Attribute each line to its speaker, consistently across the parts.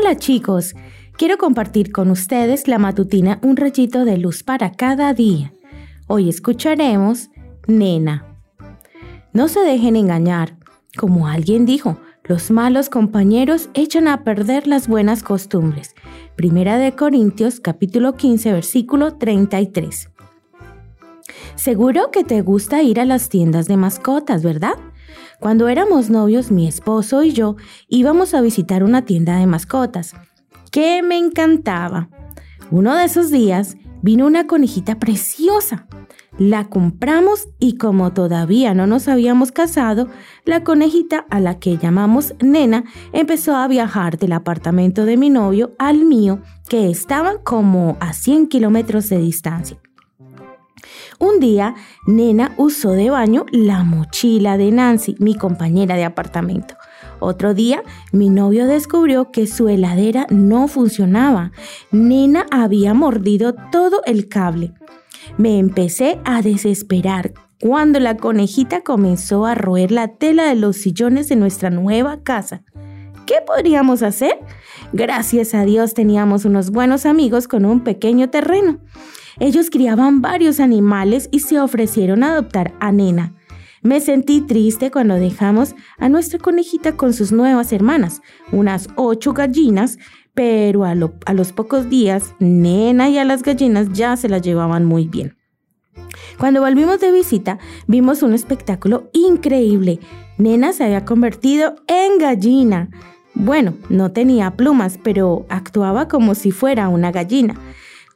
Speaker 1: Hola chicos, quiero compartir con ustedes la matutina Un rayito de luz para cada día. Hoy escucharemos Nena. No se dejen engañar. Como alguien dijo, los malos compañeros echan a perder las buenas costumbres. Primera de Corintios capítulo 15 versículo 33. Seguro que te gusta ir a las tiendas de mascotas, ¿verdad? Cuando éramos novios, mi esposo y yo íbamos a visitar una tienda de mascotas, que me encantaba. Uno de esos días vino una conejita preciosa. La compramos y como todavía no nos habíamos casado, la conejita a la que llamamos nena empezó a viajar del apartamento de mi novio al mío, que estaban como a 100 kilómetros de distancia. Un día, Nena usó de baño la mochila de Nancy, mi compañera de apartamento. Otro día, mi novio descubrió que su heladera no funcionaba. Nena había mordido todo el cable. Me empecé a desesperar cuando la conejita comenzó a roer la tela de los sillones de nuestra nueva casa. ¿Qué podríamos hacer? Gracias a Dios teníamos unos buenos amigos con un pequeño terreno. Ellos criaban varios animales y se ofrecieron a adoptar a Nena. Me sentí triste cuando dejamos a nuestra conejita con sus nuevas hermanas, unas ocho gallinas, pero a, los pocos días, Nena y a las gallinas ya se las llevaban muy bien. Cuando volvimos de visita, vimos un espectáculo increíble. Nena se había convertido en gallina. Bueno, no tenía plumas, pero actuaba como si fuera una gallina.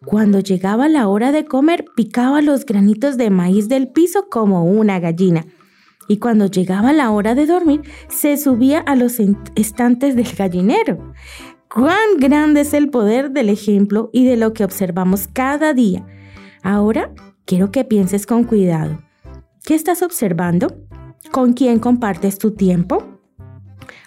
Speaker 1: Cuando llegaba la hora de comer, picaba los granitos de maíz del piso como una gallina. Y cuando llegaba la hora de dormir, se subía a los estantes del gallinero. ¡Cuán grande es el poder del ejemplo y de lo que observamos cada día! Ahora quiero que pienses con cuidado. ¿Qué estás observando? ¿Con quién compartes tu tiempo?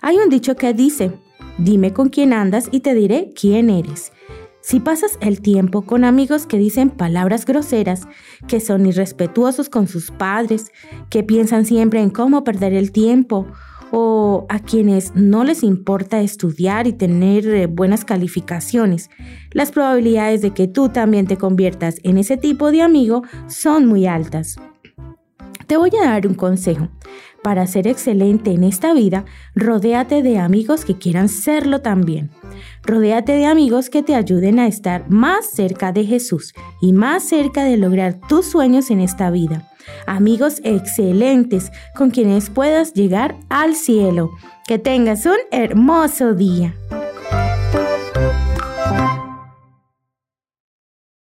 Speaker 1: Hay un dicho que dice, dime con quién andas y te diré quién eres. Si pasas el tiempo con amigos que dicen palabras groseras, que son irrespetuosos con sus padres, que piensan siempre en cómo perder el tiempo, o a quienes no les importa estudiar y tener eh, buenas calificaciones, las probabilidades de que tú también te conviertas en ese tipo de amigo son muy altas. Te voy a dar un consejo. Para ser excelente en esta vida, rodéate de amigos que quieran serlo también. Rodéate de amigos que te ayuden a estar más cerca de Jesús y más cerca de lograr tus sueños en esta vida. Amigos excelentes con quienes puedas llegar al cielo. Que tengas un hermoso día.